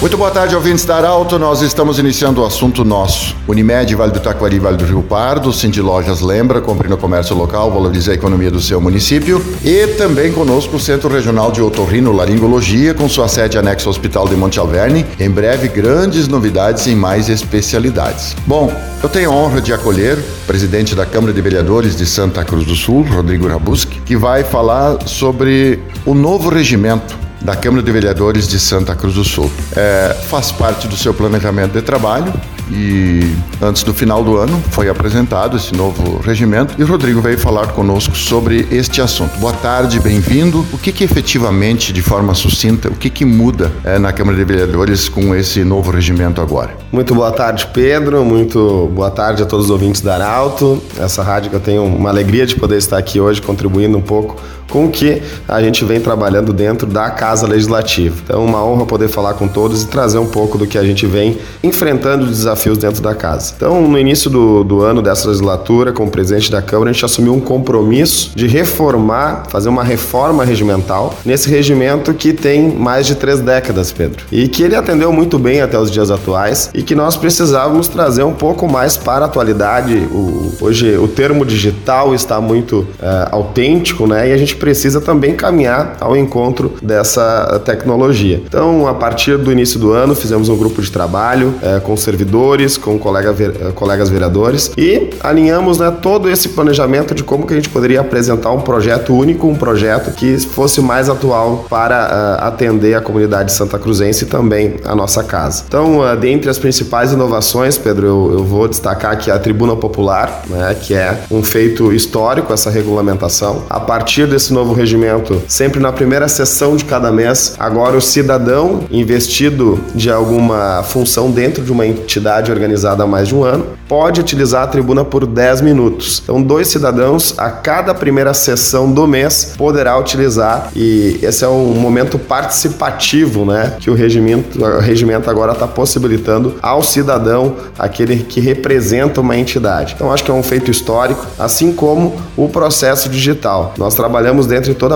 Muito boa tarde, ouvintes da Arauto. Nós estamos iniciando o assunto nosso. Unimed, Vale do Taquari, Vale do Rio Pardo, Cindy Lojas Lembra, compre no comércio local, valorize a economia do seu município. E também conosco o Centro Regional de Otorrino Laringologia, com sua sede anexa ao Hospital de Monte Alverne. Em breve, grandes novidades em mais especialidades. Bom, eu tenho a honra de acolher o presidente da Câmara de Vereadores de Santa Cruz do Sul, Rodrigo Rabuski, que vai falar sobre o novo regimento da Câmara de Vereadores de Santa Cruz do Sul. É, faz parte do seu planejamento de trabalho e antes do final do ano foi apresentado esse novo regimento e o Rodrigo veio falar conosco sobre este assunto. Boa tarde, bem-vindo. O que, que efetivamente, de forma sucinta, o que, que muda é, na Câmara de Vereadores com esse novo regimento agora? Muito boa tarde, Pedro. Muito boa tarde a todos os ouvintes da Arauto. Essa rádio que eu tenho uma alegria de poder estar aqui hoje contribuindo um pouco com o que a gente vem trabalhando dentro da Casa Legislativa. Então, uma honra poder falar com todos e trazer um pouco do que a gente vem enfrentando os desafios dentro da casa. Então, no início do, do ano dessa legislatura, como presidente da Câmara, a gente assumiu um compromisso de reformar, fazer uma reforma regimental nesse regimento que tem mais de três décadas, Pedro, e que ele atendeu muito bem até os dias atuais e que nós precisávamos trazer um pouco mais para a atualidade. O, hoje, o termo digital está muito uh, autêntico, né? E a gente precisa também caminhar ao encontro dessa tecnologia. Então, a partir do início do ano, fizemos um grupo de trabalho é, com servidores, com colega, eh, colegas vereadores e alinhamos né, todo esse planejamento de como que a gente poderia apresentar um projeto único, um projeto que fosse mais atual para uh, atender a comunidade santa cruzense e também a nossa casa. Então, uh, dentre as principais inovações, Pedro, eu, eu vou destacar aqui a Tribuna Popular, né, que é um feito histórico, essa regulamentação. A partir desse esse novo regimento, sempre na primeira sessão de cada mês, agora o cidadão investido de alguma função dentro de uma entidade organizada há mais de um ano pode utilizar a tribuna por 10 minutos. Então, dois cidadãos a cada primeira sessão do mês poderá utilizar e esse é um momento participativo, né, que o regimento, o regimento agora está possibilitando ao cidadão, aquele que representa uma entidade. Então, acho que é um feito histórico, assim como o processo digital. Nós trabalhamos dentro de toda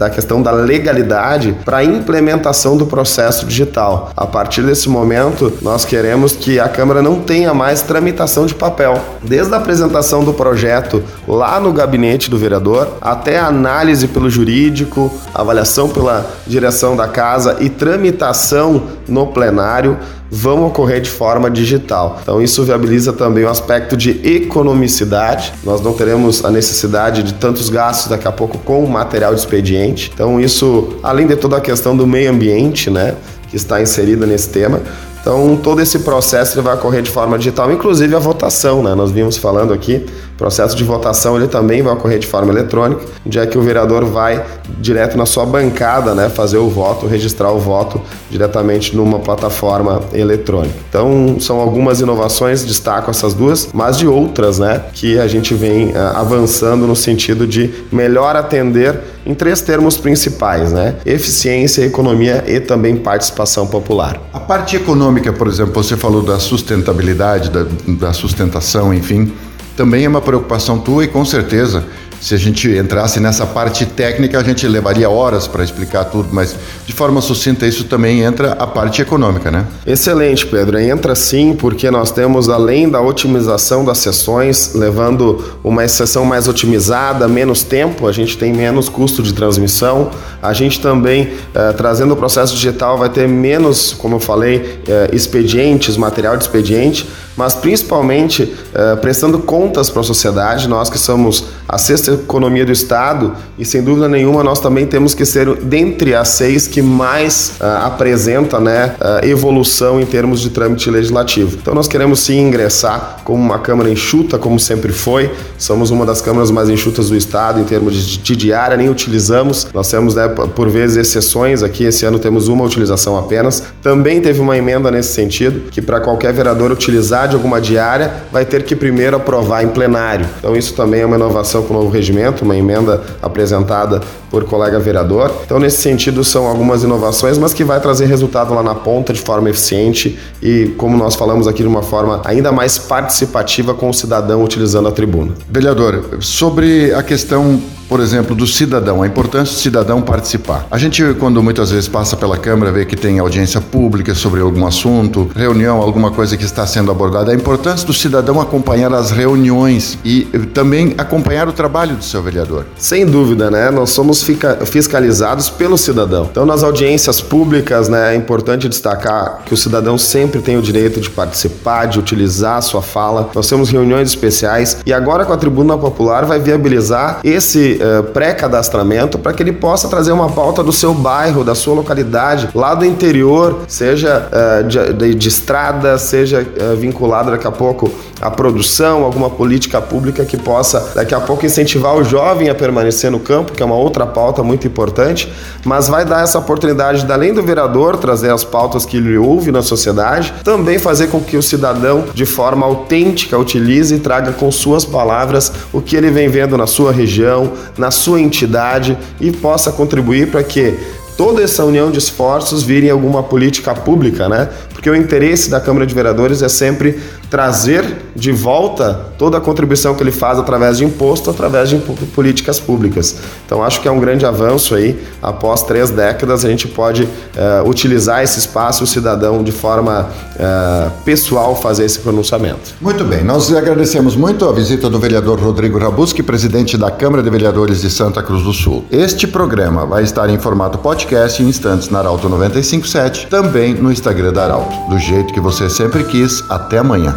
a questão da legalidade para a implementação do processo digital. A partir desse momento, nós queremos que a Câmara não tenha mais tramitação de papel. Desde a apresentação do projeto lá no gabinete do vereador, até a análise pelo jurídico, avaliação pela direção da casa e tramitação no plenário, vão ocorrer de forma digital. Então isso viabiliza também o aspecto de economicidade. Nós não teremos a necessidade de tantos gastos daqui a pouco com o material de expediente. Então isso, além de toda a questão do meio ambiente, né, que está inserida nesse tema, então, todo esse processo ele vai ocorrer de forma digital, inclusive a votação, né? Nós vimos falando aqui, o processo de votação ele também vai ocorrer de forma eletrônica, onde é que o vereador vai direto na sua bancada, né, fazer o voto, registrar o voto diretamente numa plataforma eletrônica. Então, são algumas inovações, destaco essas duas, mas de outras, né, que a gente vem uh, avançando no sentido de melhor atender em três termos principais, né? Eficiência, economia e também participação popular. A parte econômica, por exemplo, você falou da sustentabilidade, da, da sustentação, enfim, também é uma preocupação tua e com certeza se a gente entrasse nessa parte técnica, a gente levaria horas para explicar tudo, mas de forma sucinta isso também entra a parte econômica, né? Excelente, Pedro. Entra sim, porque nós temos além da otimização das sessões, levando uma sessão mais otimizada, menos tempo, a gente tem menos custo de transmissão. A gente também, eh, trazendo o processo digital, vai ter menos, como eu falei, eh, expedientes, material de expediente, mas principalmente eh, prestando contas para a sociedade, nós que somos a sexta economia do Estado e sem dúvida nenhuma nós também temos que ser dentre as seis que mais uh, apresenta né, uh, evolução em termos de trâmite legislativo. Então nós queremos sim ingressar como uma Câmara enxuta, como sempre foi. Somos uma das câmaras mais enxutas do Estado em termos de, de diária, nem utilizamos. Nós temos né, por vezes exceções aqui, esse ano temos uma utilização apenas. Também teve uma emenda nesse sentido, que para qualquer vereador utilizar utilidade, alguma diária, vai ter que primeiro aprovar em plenário. Então isso também é uma inovação com o novo regimento, uma emenda apresentada por colega vereador. Então nesse sentido são algumas inovações, mas que vai trazer resultado lá na ponta de forma eficiente e como nós falamos aqui de uma forma ainda mais participativa com o cidadão utilizando a tribuna. Vereador, sobre a questão por exemplo, do cidadão, a importância do cidadão participar. A gente, quando muitas vezes passa pela Câmara, vê que tem audiência pública sobre algum assunto, reunião, alguma coisa que está sendo abordada. A importância do cidadão acompanhar as reuniões e também acompanhar o trabalho do seu vereador. Sem dúvida, né? Nós somos fiscalizados pelo cidadão. Então, nas audiências públicas, né, é importante destacar que o cidadão sempre tem o direito de participar, de utilizar a sua fala. Nós temos reuniões especiais e agora com a Tribuna Popular vai viabilizar esse uh, pré-cadastramento para que ele possa trazer uma pauta do seu bairro, da sua localidade, lá do interior, seja uh, de, de, de, estrada, seja uh, vinculado daqui a pouco à produção, alguma política pública que possa daqui a pouco incentivar o jovem a permanecer no campo, que é uma outra pauta muito importante, mas vai dar essa oportunidade de, além do vereador trazer as pautas que ele ouve na sociedade, também fazer com que o cidadão, de forma autêntica, utilize e traga com suas palavras o que ele vem vendo na sua região, na sua entidade e possa contribuir para que toda essa união de esforços vire alguma política pública, né? Porque o interesse da Câmara de Vereadores é sempre trazer de volta toda a contribuição que ele faz através de imposto, através de políticas públicas. Então acho que é um grande avanço aí. Após três décadas a gente pode uh, utilizar esse espaço o cidadão de forma uh, pessoal fazer esse pronunciamento. Muito bem, nós agradecemos muito a visita do vereador Rodrigo Rabuski, presidente da Câmara de Vereadores de Santa Cruz do Sul. Este programa vai estar em formato podcast em instantes na Arauto 957, também no Instagram da Arauto. Do jeito que você sempre quis. Até amanhã.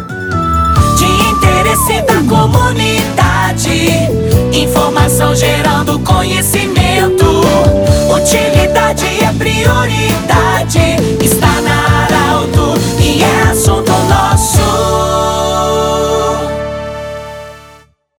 De interesse da comunidade, informação gerando conhecimento. Utilidade é prioridade.